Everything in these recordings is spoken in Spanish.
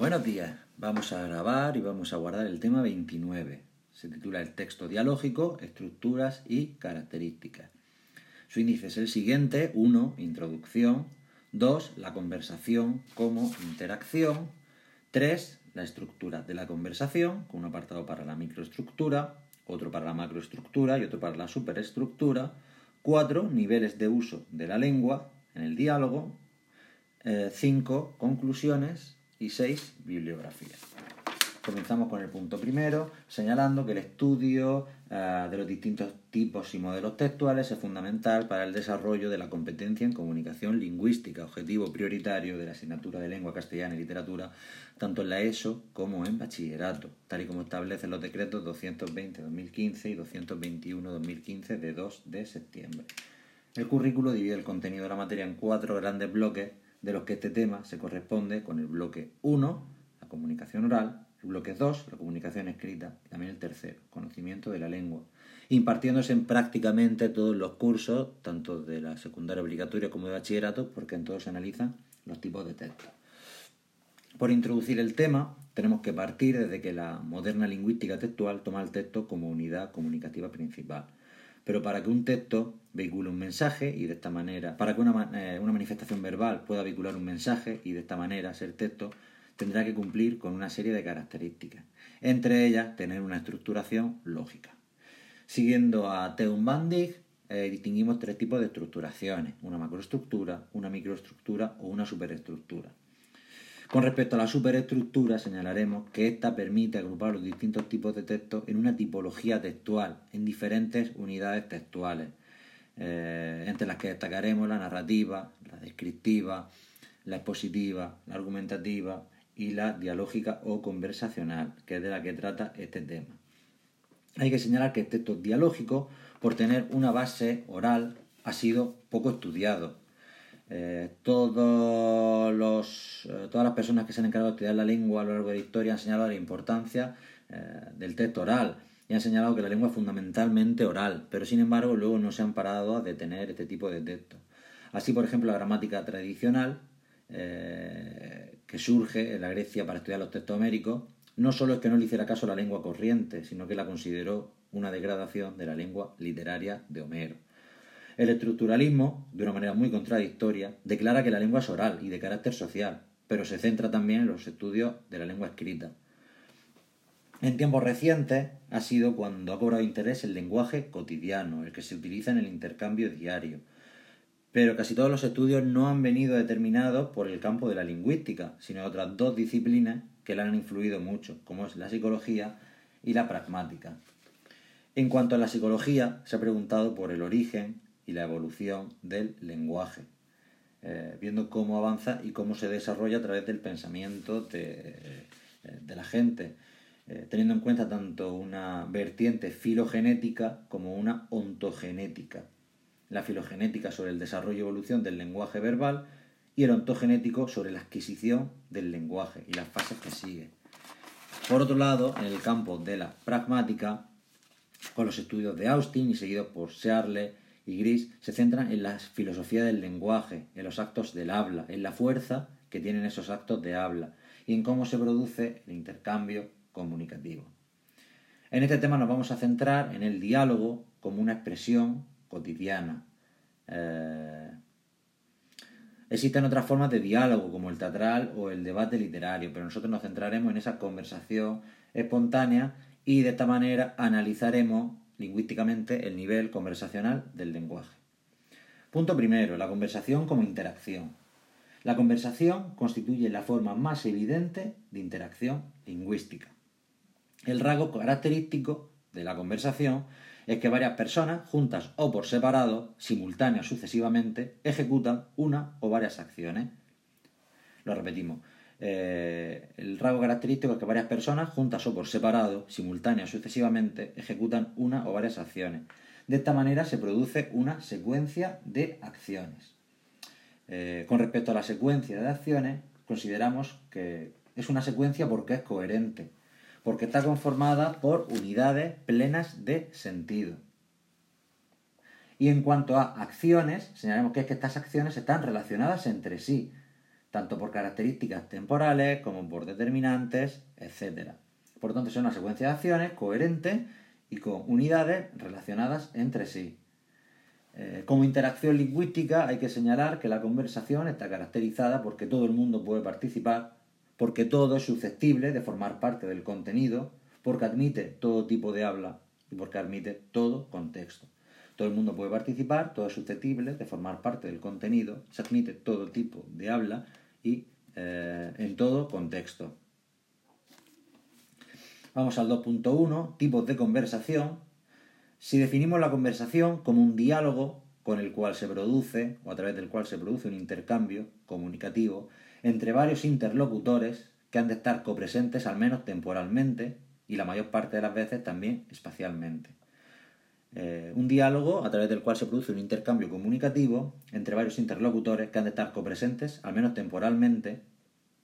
Buenos días. Vamos a grabar y vamos a guardar el tema 29. Se titula El texto dialógico, estructuras y características. Su índice es el siguiente. 1. Introducción. 2. La conversación como interacción. 3. La estructura de la conversación, con un apartado para la microestructura, otro para la macroestructura y otro para la superestructura. 4. Niveles de uso de la lengua en el diálogo. 5. conclusiones y 6. Bibliografía. Comenzamos con el punto primero, señalando que el estudio uh, de los distintos tipos y modelos textuales es fundamental para el desarrollo de la competencia en comunicación lingüística, objetivo prioritario de la asignatura de lengua castellana y literatura, tanto en la ESO como en bachillerato, tal y como establecen los decretos 220-2015 y 221-2015 de 2 de septiembre. El currículo divide el contenido de la materia en cuatro grandes bloques de los que este tema se corresponde con el bloque 1, la comunicación oral, el bloque 2, la comunicación escrita, y también el tercero, conocimiento de la lengua, impartiéndose en prácticamente todos los cursos, tanto de la secundaria obligatoria como de bachillerato, porque en todos se analizan los tipos de texto. Por introducir el tema, tenemos que partir desde que la moderna lingüística textual toma el texto como unidad comunicativa principal. Pero para que un texto vehicule un mensaje y de esta manera, para que una, eh, una manifestación verbal pueda vehicular un mensaje y de esta manera ser texto, tendrá que cumplir con una serie de características, entre ellas tener una estructuración lógica. Siguiendo a Teun Bandig, eh, distinguimos tres tipos de estructuraciones, una macroestructura, una microestructura o una superestructura. Con respecto a la superestructura, señalaremos que ésta permite agrupar los distintos tipos de texto en una tipología textual, en diferentes unidades textuales, eh, entre las que destacaremos la narrativa, la descriptiva, la expositiva, la argumentativa y la dialógica o conversacional, que es de la que trata este tema. Hay que señalar que el texto dialógico, por tener una base oral, ha sido poco estudiado, eh, todos los, eh, todas las personas que se han encargado de estudiar la lengua a lo largo de la historia han señalado la importancia eh, del texto oral y han señalado que la lengua es fundamentalmente oral, pero sin embargo luego no se han parado a detener este tipo de texto. Así, por ejemplo, la gramática tradicional, que surge en la Grecia para estudiar los textos homéricos, no solo es que no le hiciera caso la lengua corriente, sino que la consideró una degradación de la lengua literaria de Homero. El estructuralismo, de una manera muy contradictoria, declara que la lengua es oral y de carácter social, pero se centra también en los estudios de la lengua escrita. En tiempos recientes ha sido cuando ha cobrado interés el lenguaje cotidiano, el que se utiliza en el intercambio diario. Pero casi todos los estudios no han venido determinados por el campo de la lingüística, sino otras dos disciplinas que le han influido mucho, como es la psicología y la pragmática. En cuanto a la psicología, se ha preguntado por el origen, y la evolución del lenguaje, eh, viendo cómo avanza y cómo se desarrolla a través del pensamiento de, eh, la gente, eh, teniendo en cuenta tanto una vertiente filogenética como una ontogenética. La filogenética sobre el desarrollo y evolución del lenguaje verbal y el ontogenético sobre la adquisición del lenguaje y las fases que sigue. Por otro lado, en el campo de la pragmática, con los estudios de Austin y seguido por Searle y Gris se centran en la filosofía del lenguaje, en los actos del habla, en la fuerza que tienen esos actos de habla y en cómo se produce el intercambio comunicativo. En este tema nos vamos a centrar en el diálogo como una expresión cotidiana. Eh, existen otras formas de diálogo, como el teatral o el debate literario, pero nosotros nos centraremos en esa conversación espontánea y de esta manera analizaremos lingüísticamente el nivel conversacional del lenguaje. Punto primero, la conversación como interacción. La conversación constituye la forma más evidente de interacción lingüística. El rasgo característico de la conversación es que varias personas, juntas o por separado, simultáneas sucesivamente, ejecutan una o varias acciones. Lo repetimos. Eh, el rasgo característico es que varias personas, juntas o por separado, simultáneas sucesivamente, ejecutan una o varias acciones. De esta manera se produce una secuencia de acciones. Eh, con respecto a la secuencia de acciones, consideramos que es una secuencia porque es coherente, porque está conformada por unidades plenas de sentido. Y en cuanto a acciones, señalamos que que estas acciones están relacionadas entre sí, tanto por características temporales como por determinantes, etc. Por lo tanto, es una secuencia de acciones coherente y con unidades relacionadas entre sí. Eh, como interacción lingüística hay que señalar que la conversación está caracterizada porque todo el mundo puede participar, porque todo es susceptible de formar parte del contenido, porque admite todo tipo de habla y porque admite todo contexto. Todo el mundo puede participar, todo es susceptible de formar parte del contenido, se admite todo tipo de habla y eh, en todo contexto. Vamos al 2.1, tipos de conversación. Si definimos la conversación como un diálogo con el cual se produce, o a través del cual se produce un intercambio comunicativo entre varios interlocutores que han de estar copresentes al menos temporalmente y la mayor parte de las veces también espacialmente. Eh, un diálogo a través del cual se produce un intercambio comunicativo entre varios interlocutores que han de estar copresentes, al menos temporalmente,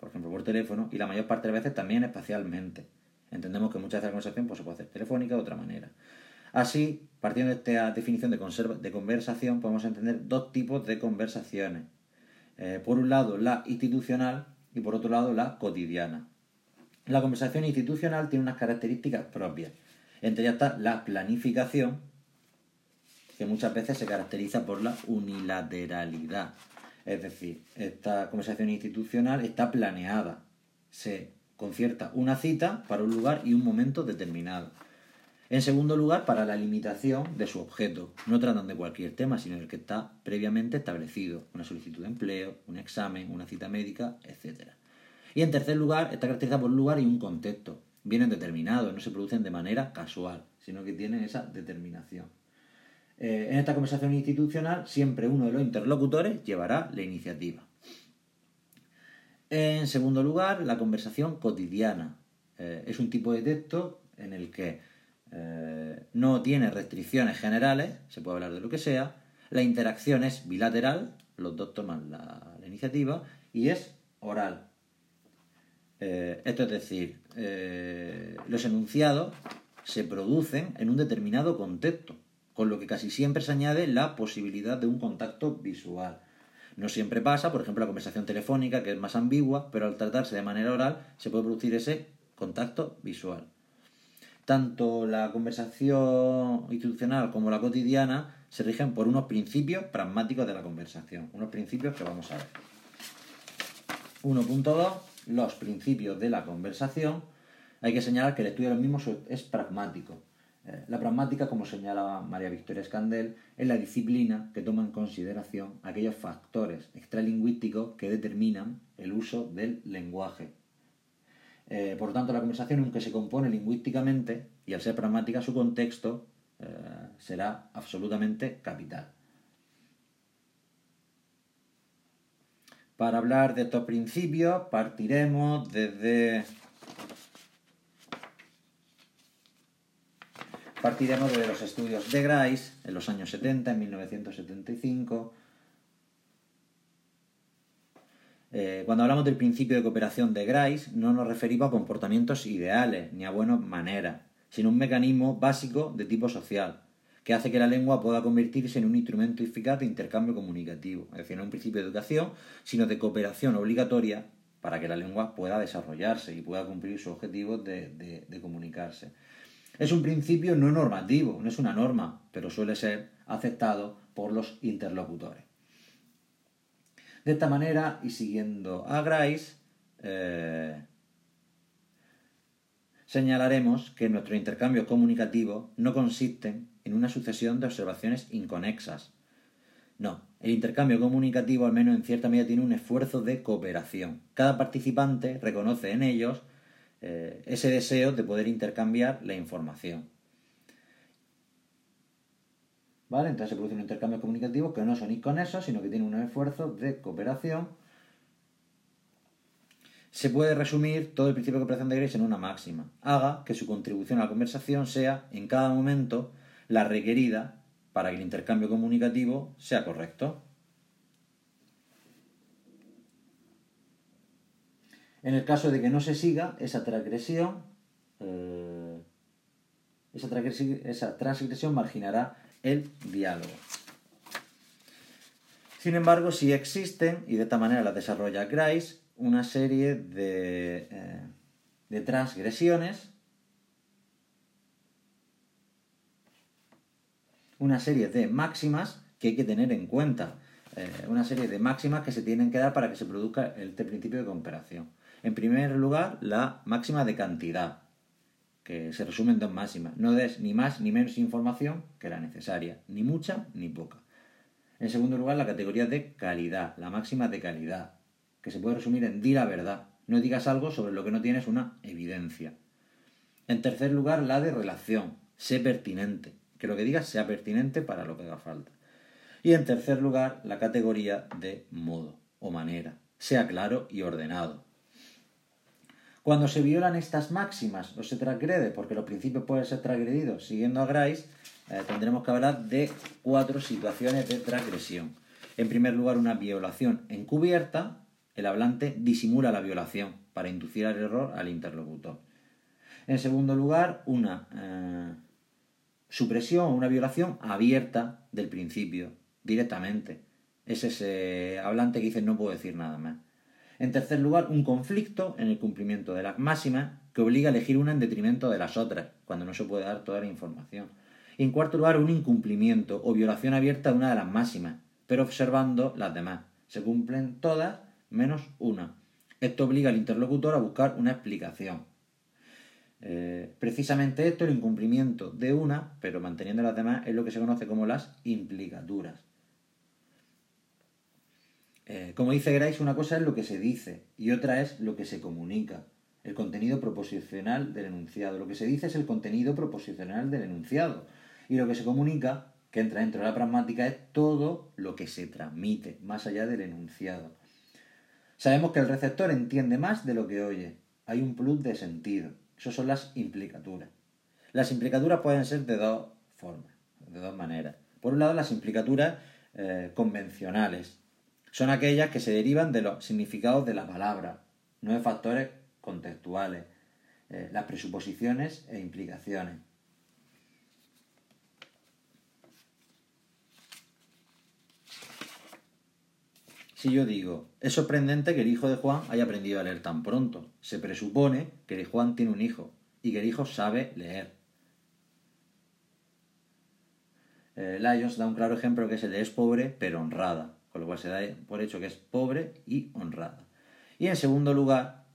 por ejemplo por teléfono, y la mayor parte de las veces también espacialmente. Entendemos que muchas veces la conversación pues, se puede hacer telefónica de otra manera. Así, partiendo de esta definición de, conversación, podemos entender dos tipos de conversaciones. Eh, por un lado, la institucional y por otro lado, la cotidiana. La conversación institucional tiene unas características propias. Entre ellas está la planificación, que muchas veces se caracteriza por la unilateralidad. Es decir, esta conversación institucional está planeada. Se concierta una cita para un lugar y un momento determinado. En segundo lugar, para la limitación de su objeto. No tratan de cualquier tema, sino del que está previamente establecido. Una solicitud de empleo, un examen, una cita médica, etc. Y en tercer lugar, está caracterizada por un lugar y un contexto. Vienen determinados, no se producen de manera casual, sino que tienen esa determinación. Eh, en esta conversación institucional siempre uno de los interlocutores llevará la iniciativa. En segundo lugar, la conversación cotidiana. Eh, es un tipo de texto en el que eh, no tiene restricciones generales, se puede hablar de lo que sea, la interacción es bilateral, los dos toman la, iniciativa, y es oral. esto es decir, los enunciados se producen en un determinado contexto con lo que casi siempre se añade la posibilidad de un contacto visual. No siempre pasa, por ejemplo, la conversación telefónica, que es más ambigua, pero al tratarse de manera oral se puede producir ese contacto visual. Tanto la conversación institucional como la cotidiana se rigen por unos principios pragmáticos de la conversación, unos principios que vamos a ver. 1.2. Los principios de la conversación. Hay que señalar que el estudio de los mismos es pragmático. Eh, la pragmática, como señalaba María Victoria Escandel, es la disciplina que toma en consideración aquellos factores extralingüísticos que determinan el uso del lenguaje. Eh, por tanto, la conversación, aunque se compone lingüísticamente, y al ser pragmática, su contexto eh, será absolutamente capital. Para hablar de estos principios, partiremos desde Partiremos de los estudios de Grice en los años 70, en 1975. Eh, cuando hablamos del principio de cooperación de Grice, no nos referimos a comportamientos ideales ni a buenas maneras, sino a un mecanismo básico de tipo social, que hace que la lengua pueda convertirse en un instrumento eficaz de intercambio comunicativo. Es decir, no un principio de educación, sino de cooperación obligatoria para que la lengua pueda desarrollarse y pueda cumplir sus objetivos de comunicarse. Es un principio no normativo, no es una norma, pero suele ser aceptado por los interlocutores. De esta manera, y siguiendo a Grice, eh, señalaremos que nuestro intercambio comunicativo no consiste en una sucesión de observaciones inconexas. No, el intercambio comunicativo al menos en cierta medida tiene un esfuerzo de cooperación. Cada participante reconoce en ellos eh, ese deseo de poder intercambiar la información. ¿Vale? Entonces se produce un intercambio comunicativo que no son inconexos, sino que tienen un esfuerzo de cooperación. Se puede resumir todo el principio de cooperación de Grace en una máxima. Haga que su contribución a la conversación sea, en cada momento, la requerida para que el intercambio comunicativo sea correcto. En el caso de que no se siga esa transgresión, eh, esa, transgresión, marginará el diálogo. Sin embargo, sí existen, y de esta manera la desarrolla Grice, una serie de, eh, de transgresiones, una serie de máximas que hay que tener en cuenta, eh, una serie de máximas que se tienen que dar para que se produzca este principio de comparación. En primer lugar, la máxima de cantidad, que se resume en dos máximas. No des ni más ni menos información que la necesaria, ni mucha ni poca. En segundo lugar, la categoría de calidad, la máxima de calidad, que se puede resumir en di la verdad. No digas algo sobre lo que no tienes una evidencia. En tercer lugar, la de relación, sé pertinente, que lo que digas sea pertinente para lo que haga falta. Y en tercer lugar, la categoría de modo o manera, sea claro y ordenado. Cuando se violan estas máximas o se transgrede, porque los principios pueden ser transgredidos siguiendo a Grice, eh, tendremos que hablar de cuatro situaciones de transgresión. En primer lugar, una violación encubierta. El hablante disimula la violación para inducir al error al interlocutor. En segundo lugar, una eh, supresión o una violación abierta del principio, directamente. Es ese hablante que dice no puedo decir nada más. En tercer lugar, un conflicto en el cumplimiento de las máximas que obliga a elegir una en detrimento de las otras, cuando no se puede dar toda la información. Y en cuarto lugar, un incumplimiento o violación abierta de una de las máximas, pero observando las demás. Se cumplen todas menos una. Esto obliga al interlocutor a buscar una explicación. Eh, precisamente esto, el incumplimiento de una, pero manteniendo las demás, es lo que se conoce como las implicaturas. Eh, como dice Grice, una cosa es lo que se dice y otra es lo que se comunica. El contenido proposicional del enunciado. Lo que se dice es el contenido proposicional del enunciado. Y lo que se comunica, que entra dentro de la pragmática, es todo lo que se transmite, más allá del enunciado. Sabemos que el receptor entiende más de lo que oye. Hay un plus de sentido. Esas son las implicaturas. Las implicaturas pueden ser de dos formas, de dos maneras. Por un lado, las implicaturas eh, convencionales, son aquellas que se derivan de los significados de la palabra, de factores contextuales, eh, las presuposiciones e implicaciones. Si yo digo, es sorprendente que el hijo de Juan haya aprendido a leer tan pronto, se presupone que Juan tiene un hijo y que el hijo sabe leer. Eh, Lyons da un claro ejemplo que es el de es pobre pero honrada con lo cual se da por hecho que es pobre y honrada. Y en segundo lugar,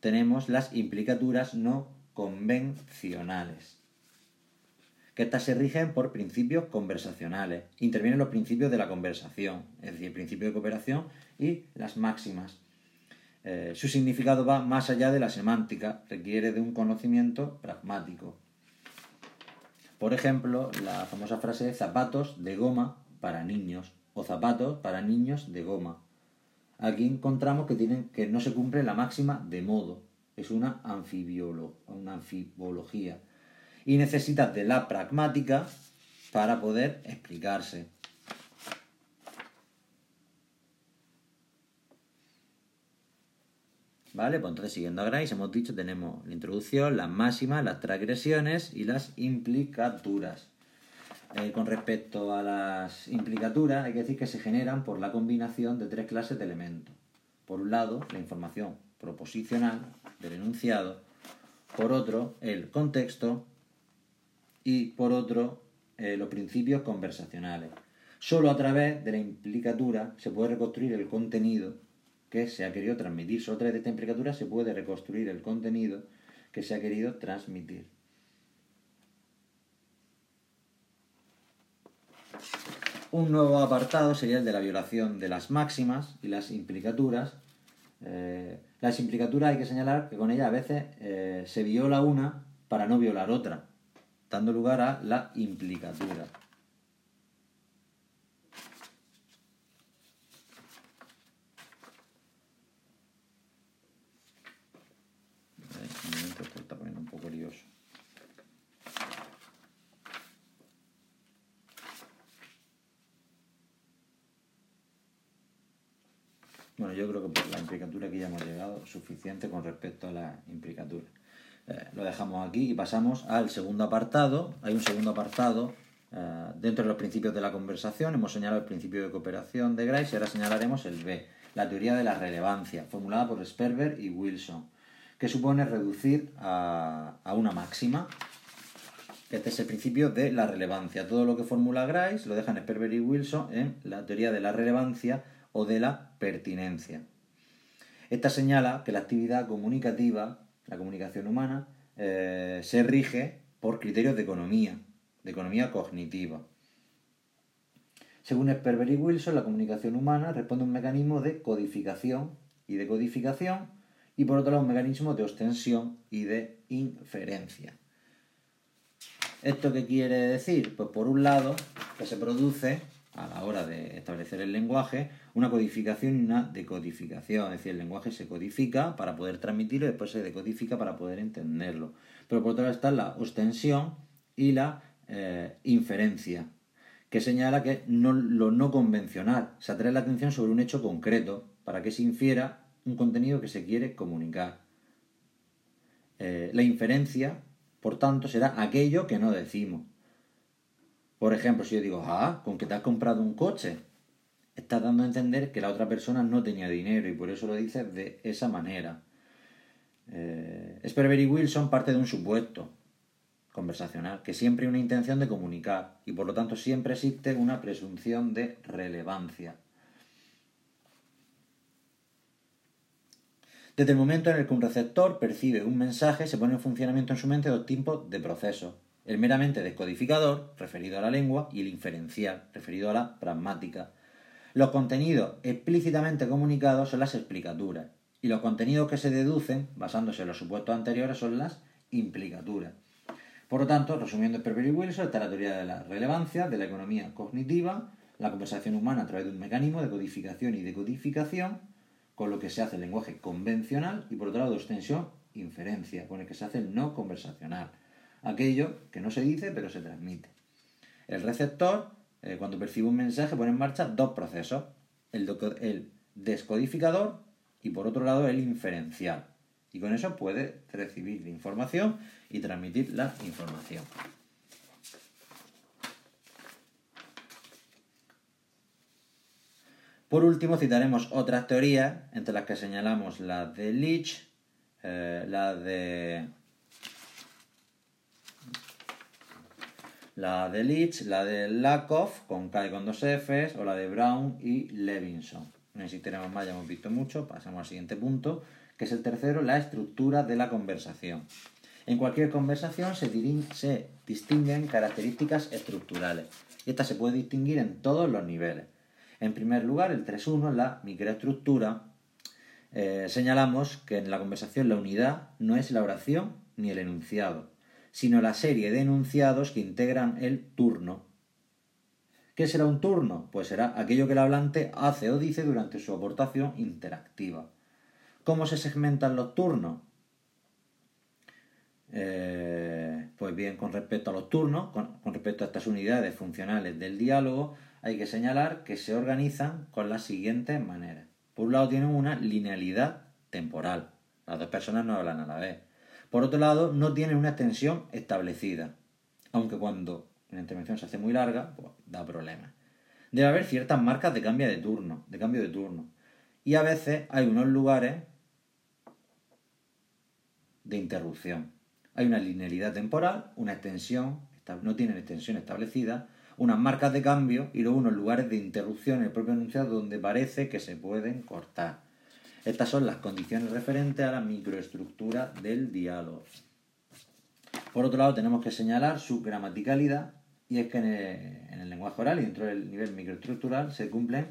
tenemos las implicaturas no convencionales, que estas se rigen por principios conversacionales. Intervienen los principios de la conversación, es decir, el principio de cooperación y las máximas. Eh, su significado va más allá de la semántica, requiere de un conocimiento pragmático. Por ejemplo, la famosa frase zapatos de goma para niños o zapatos para niños de goma. Aquí encontramos que, tienen, que no se cumple la máxima de modo, es una, anfibiolo, una anfibología. Y necesitas de la pragmática para poder explicarse. ¿Vale? Pues entonces, siguiendo a Grice, hemos dicho, tenemos la introducción, las máximas, las transgresiones y las implicaturas. Eh, con respecto a las implicaturas, hay que decir que se generan por la combinación de tres clases de elementos. Por un lado, la información proposicional del enunciado, por otro, el contexto y por otro, eh, los principios conversacionales. Solo a través de la implicatura se puede reconstruir el contenido que se ha querido transmitir. Solo a través de esta implicatura se puede reconstruir el contenido que se ha querido transmitir. Un nuevo apartado sería el de la violación de las máximas y las implicaturas. Eh, las implicaturas hay que señalar que con ellas a veces eh, se viola una para no violar otra, dando lugar a la implicatura. Bueno, yo creo que por la implicatura que ya hemos llegado, suficiente con respecto a la implicatura. Eh, lo dejamos aquí y pasamos al segundo apartado. Hay un segundo apartado eh, dentro de los principios de la conversación hemos señalado el principio de cooperación de Grice y ahora señalaremos el B, la teoría de la relevancia, formulada por Sperber y Wilson, que supone reducir a, a una máxima. Este es el principio de la relevancia. Todo lo que formula Grice lo dejan Sperber y Wilson en la teoría de la relevancia o de la pertinencia. Esta señala que la actividad comunicativa, la comunicación humana, eh, se rige por criterios de economía, de economía cognitiva. Según Sperber y Wilson, la comunicación humana responde a un mecanismo de codificación y de codificación y por otro lado un mecanismo de ostensión y de inferencia. ¿Esto qué quiere decir? Pues por un lado que se produce a la hora de establecer el lenguaje una codificación y una decodificación. Es decir, el lenguaje se codifica para poder transmitirlo y después se decodifica para poder entenderlo. Pero por otro lado está la ostensión y la eh, inferencia, que señala que no, lo no convencional se atrae la atención sobre un hecho concreto para que se infiera un contenido que se quiere comunicar. Eh, la inferencia, por tanto, será aquello que no decimos. Por ejemplo, si yo digo, ah, con que te has comprado un coche, estás dando a entender que la otra persona no tenía dinero y por eso lo dices de esa manera. Eh, Sperber y Wilson parte de un supuesto conversacional, que siempre hay una intención de comunicar y por lo tanto siempre existe una presunción de relevancia. Desde el momento en el que un receptor percibe un mensaje, se pone en funcionamiento en su mente dos tipos de procesos el meramente descodificador, referido a la lengua, y el inferencial, referido a la pragmática. Los contenidos explícitamente comunicados son las explicaturas, y los contenidos que se deducen, basándose en los supuestos anteriores, son las implicaturas. Por lo tanto, resumiendo Sperber y Wilson, está la teoría de la relevancia, de la economía cognitiva, la conversación humana a través de un mecanismo de codificación y decodificación, con lo que se hace el lenguaje convencional, y por otro lado, extensión, inferencia, con el que se hace el no conversacional aquello que no se dice pero se transmite. El receptor, eh, cuando percibe un mensaje, pone en marcha dos procesos, el, descodificador y por otro lado el inferencial. Y con eso puede recibir la información y transmitir la información. Por último, citaremos otras teorías, entre las que señalamos la de Leach, eh, la de la de Leach, la de Lakoff con K con dos Fs, o la de Brown y Levinson. No necesitaremos más, ya hemos visto mucho. Pasamos al siguiente punto, que es el tercero, la estructura de la conversación. En cualquier conversación se, se distinguen características estructurales. Y esta se puede distinguir en todos los niveles. En primer lugar, el 3.1, la microestructura. Eh, señalamos que en la conversación la unidad no es la oración ni el enunciado, sino la serie de enunciados que integran el turno. ¿Qué será un turno? Pues será aquello que el hablante hace o dice durante su aportación interactiva. ¿Cómo se segmentan los turnos? Eh, pues bien, con respecto a los turnos, con, con, respecto a estas unidades funcionales del diálogo, hay que señalar que se organizan con las siguientes maneras. Por un lado tienen una linealidad temporal. Las dos personas no hablan a la vez. Por otro lado, no tiene una extensión establecida, aunque cuando una intervención se hace muy larga, pues, da problemas. Debe haber ciertas marcas de cambio de turno, de cambio de turno. Y a veces hay unos lugares de interrupción. Hay una linealidad temporal, una extensión, no tienen extensión establecida, unas marcas de cambio y luego unos lugares de interrupción en el propio enunciado donde parece que se pueden cortar. Estas son las condiciones referentes a la microestructura del diálogo. Por otro lado, tenemos que señalar su gramaticalidad, y es que en el, lenguaje oral y dentro del nivel microestructural se cumplen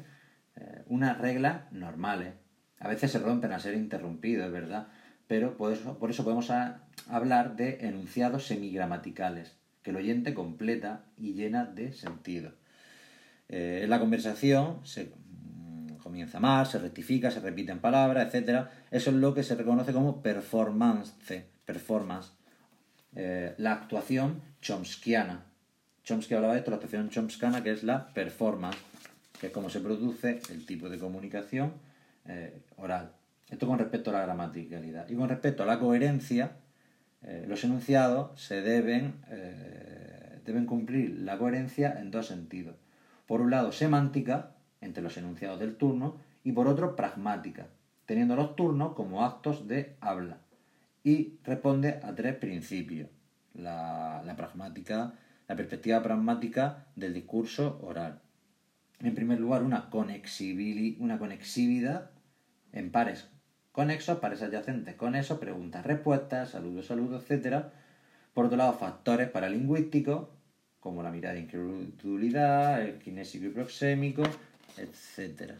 eh, unas reglas normales. A veces se rompen a ser interrumpidos, es verdad, pero por eso, podemos hablar de enunciados semigramaticales, que el oyente completa y llena de sentido. Eh, en la conversación se, comienza más, se rectifica, se repiten palabras, etc. Eso es lo que se reconoce como performance, performance. Eh, la actuación chomskiana. Chomsky hablaba de esto, la actuación chomskiana, que es la performance, que es como se produce el tipo de comunicación eh, oral. Esto con respecto a la gramaticalidad. Y con respecto a la coherencia, eh, los enunciados se deben deben cumplir la coherencia en dos sentidos. Por un lado, semántica, entre los enunciados del turno, y por otro, pragmática, teniendo los turnos como actos de habla. Y responde a tres principios. La, pragmática, la perspectiva pragmática del discurso oral. En primer lugar, una, una conexividad en pares conexos, pares adyacentes con eso, preguntas, respuestas, saludos, saludos, etc. Por otro lado, factores paralingüísticos, como la mirada de incredulidad, el kinésico y proxémico, etc.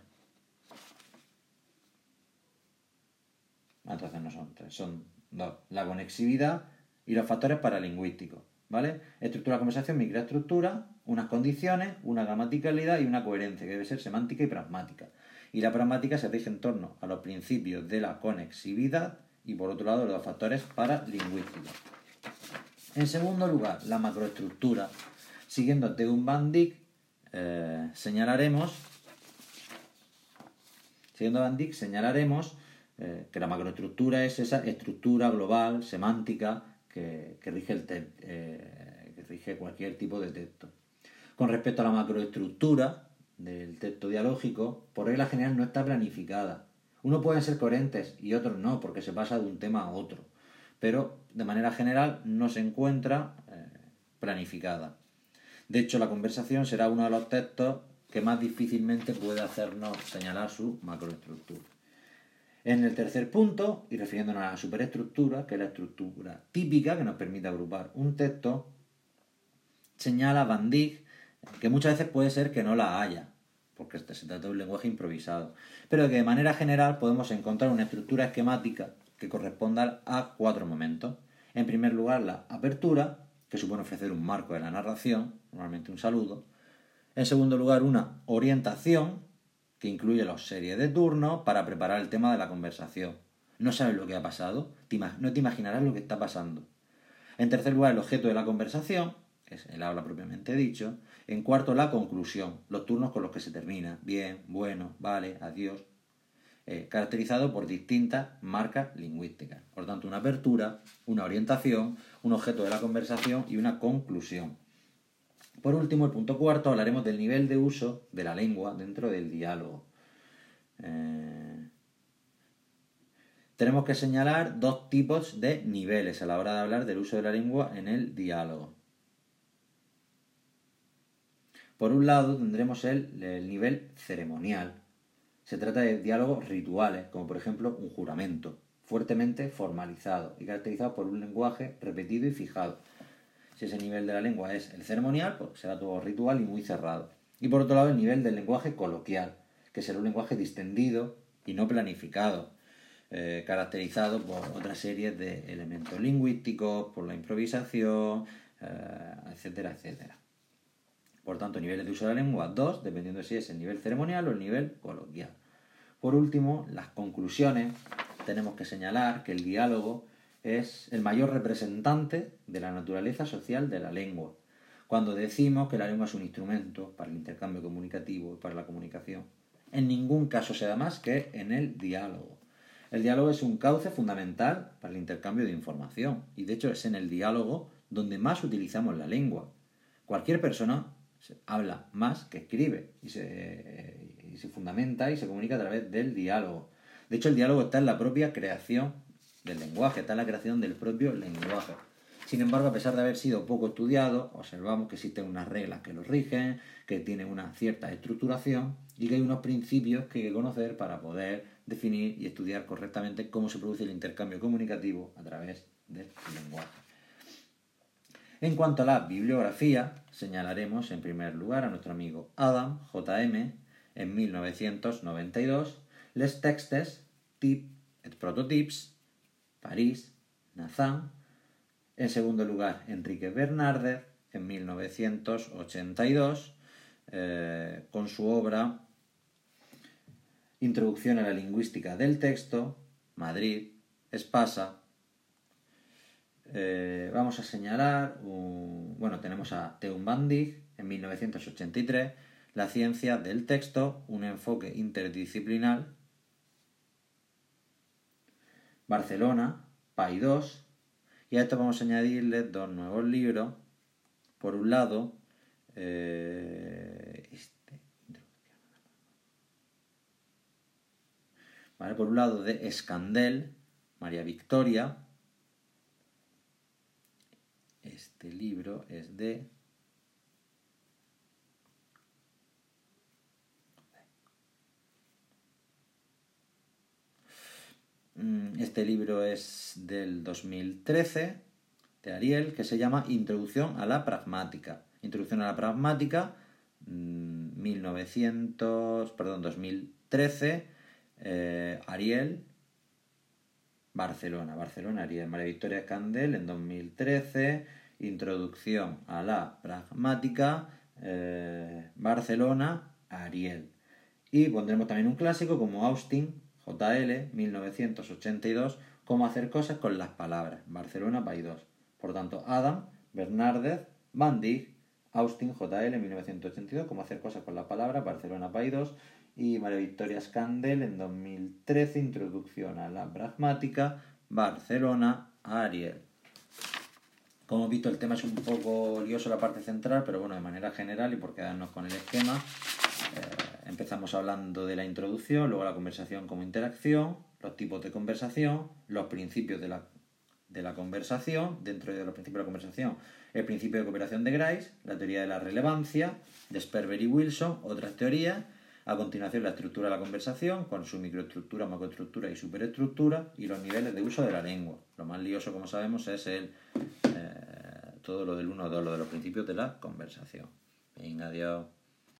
Entonces no son tres, son dos. La conexividad y los factores paralingüísticos. ¿Vale? Estructura de conversación, microestructura, unas condiciones, una gramaticalidad y una coherencia, que debe ser semántica y pragmática. Y la pragmática se rige en torno a los principios de la conexividad y por otro lado los factores paralingüísticos. En segundo lugar, la macroestructura. Siguiendo Teun Van Dyck, eh, señalaremos, siguiendo Van Dyck, señalaremos eh, que la macroestructura es esa estructura global, semántica, que, rige el eh, que rige cualquier tipo de texto. Con respecto a la macroestructura del texto dialógico, por regla general no está planificada. Uno pueden ser coherentes y otros no, porque se pasa de un tema a otro. Pero de manera general no se encuentra eh, planificada. De hecho, la conversación será uno de los textos que más difícilmente puede hacernos señalar su macroestructura. En el tercer punto, y refiriéndonos a la superestructura, que es la estructura típica que nos permite agrupar un texto, señala Van Dijk que muchas veces puede ser que no la haya, porque este se trata de un lenguaje improvisado, pero que de manera general podemos encontrar una estructura esquemática que corresponda a cuatro momentos. En primer lugar, la apertura, que supone ofrecer un marco de la narración, normalmente un saludo. En segundo lugar, una orientación, que incluye las series de turnos para preparar el tema de la conversación. No sabes lo que ha pasado, no te imaginarás lo que está pasando. En tercer lugar, el objeto de la conversación, que es el habla propiamente dicho. En cuarto, la conclusión, los turnos con los que se termina. Bien, bueno, vale, adiós. Eh, caracterizado por distintas marcas lingüísticas. Por tanto, una apertura, una orientación, un objeto de la conversación y una conclusión. Por último, el punto cuarto, hablaremos del nivel de uso de la lengua dentro del diálogo. Eh, tenemos que señalar dos tipos de niveles a la hora de hablar del uso de la lengua en el diálogo. Por un lado tendremos el, el, nivel ceremonial. Se trata de diálogos rituales, como por ejemplo un juramento, fuertemente formalizado y caracterizado por un lenguaje repetido y fijado, si ese nivel de la lengua es el ceremonial, pues será todo ritual y muy cerrado. Y por otro lado, el nivel del lenguaje coloquial, que será un lenguaje distendido y no planificado, eh, caracterizado por otra serie de elementos lingüísticos, por la improvisación, eh, etcétera, etcétera. Por tanto, niveles de uso de la lengua, dos, dependiendo si es el nivel ceremonial o el nivel coloquial. Por último, las conclusiones. Tenemos que señalar que el diálogo es el mayor representante de la naturaleza social de la lengua, cuando decimos que la lengua es un instrumento para el intercambio comunicativo y para la comunicación. En ningún caso se da más que en el diálogo. El diálogo es un cauce fundamental para el intercambio de información y de hecho es en el diálogo donde más utilizamos la lengua. Cualquier persona habla más que escribe y se, y se fundamenta y se comunica a través del diálogo. De hecho, el diálogo está en la propia creación del lenguaje, está la creación del propio lenguaje. Sin embargo, a pesar de haber sido poco estudiado, observamos que existen unas reglas que lo rigen, que tiene una cierta estructuración y que hay unos principios que hay que conocer para poder definir y estudiar correctamente cómo se produce el intercambio comunicativo a través del lenguaje. En cuanto a la bibliografía, señalaremos en primer lugar a nuestro amigo Adam J.M. en 1992, Les textes, typ et prototypes París, Nazán. En segundo lugar, Enrique Bernardez, en 1982, eh, con su obra Introducción a la lingüística del texto, Madrid, Espasa. Eh, vamos a señalar, bueno, tenemos a Dijk, en 1983, La ciencia del texto, un enfoque interdisciplinar Barcelona, PAI 2, y a esto vamos a añadirle dos nuevos libros, por un lado, eh, este, ¿vale? Por un lado de Escandel, María Victoria. Este libro es de este libro es del 2013 de Ariel, que se llama Introducción a la Pragmática. Introducción a la Pragmática, 1900, mm, perdón, 2013, eh, Ariel, Barcelona, Barcelona, Ariel, María Victoria Candel en 2013, Introducción a la Pragmática, eh, Barcelona, Ariel. Y pondremos también un clásico como Austin, JL 1982, Cómo hacer cosas con las palabras, Barcelona Pay 2. Por tanto, Adam, Bernardez, Van Austin JL 1982, Cómo hacer cosas con las palabras, Barcelona Pay 2 y María Victoria Scandel en 2013, Introducción a la Pragmática, Barcelona, Ariel. Como he visto, el tema es un poco lioso la parte central, pero bueno, de manera general y por quedarnos con el esquema, eh, empezamos hablando de la introducción, luego la conversación como interacción, los tipos de conversación, los principios de la, de la conversación, dentro de los principios de la conversación, el principio de cooperación de Grice, la teoría de la relevancia, de Sperber y Wilson, otras teorías, a continuación la estructura de la conversación, con su microestructura, macroestructura y superestructura, y los niveles de uso de la lengua. Lo más lioso, como sabemos, es el, eh, todo lo del 1 2, lo de los principios de la conversación. Venga, adiós.